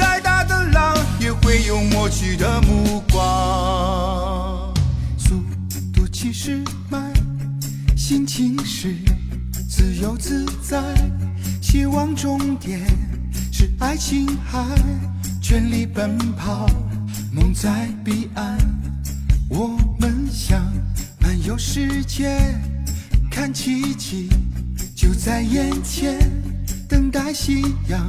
再大的浪，也会有默契的目光。速度七十迈，心情是自由自在，希望终点是爱琴海。全力奔跑，梦在彼岸。我们想漫游世界，看奇迹就在眼前。等待夕阳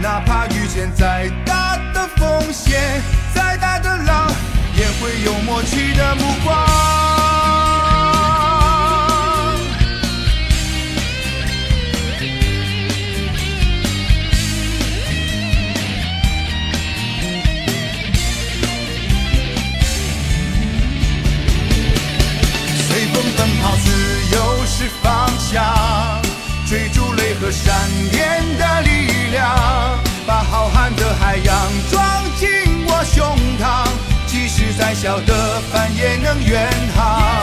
哪怕遇见再大的风险，再大的浪，也会有默契的目光。小的帆也能远航。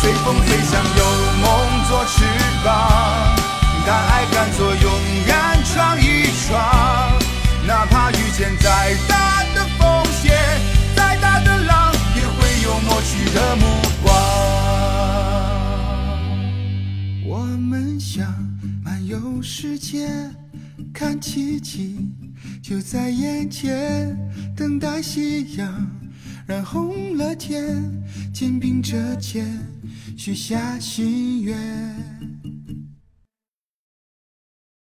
随风飞翔，有梦做翅膀，敢爱敢做，勇敢闯一闯，哪怕遇见再大的风险，再大的浪，也会有默契的目光。我们想漫游世界，看奇迹就在眼前，等待夕阳染红了天，肩并着肩许下心愿。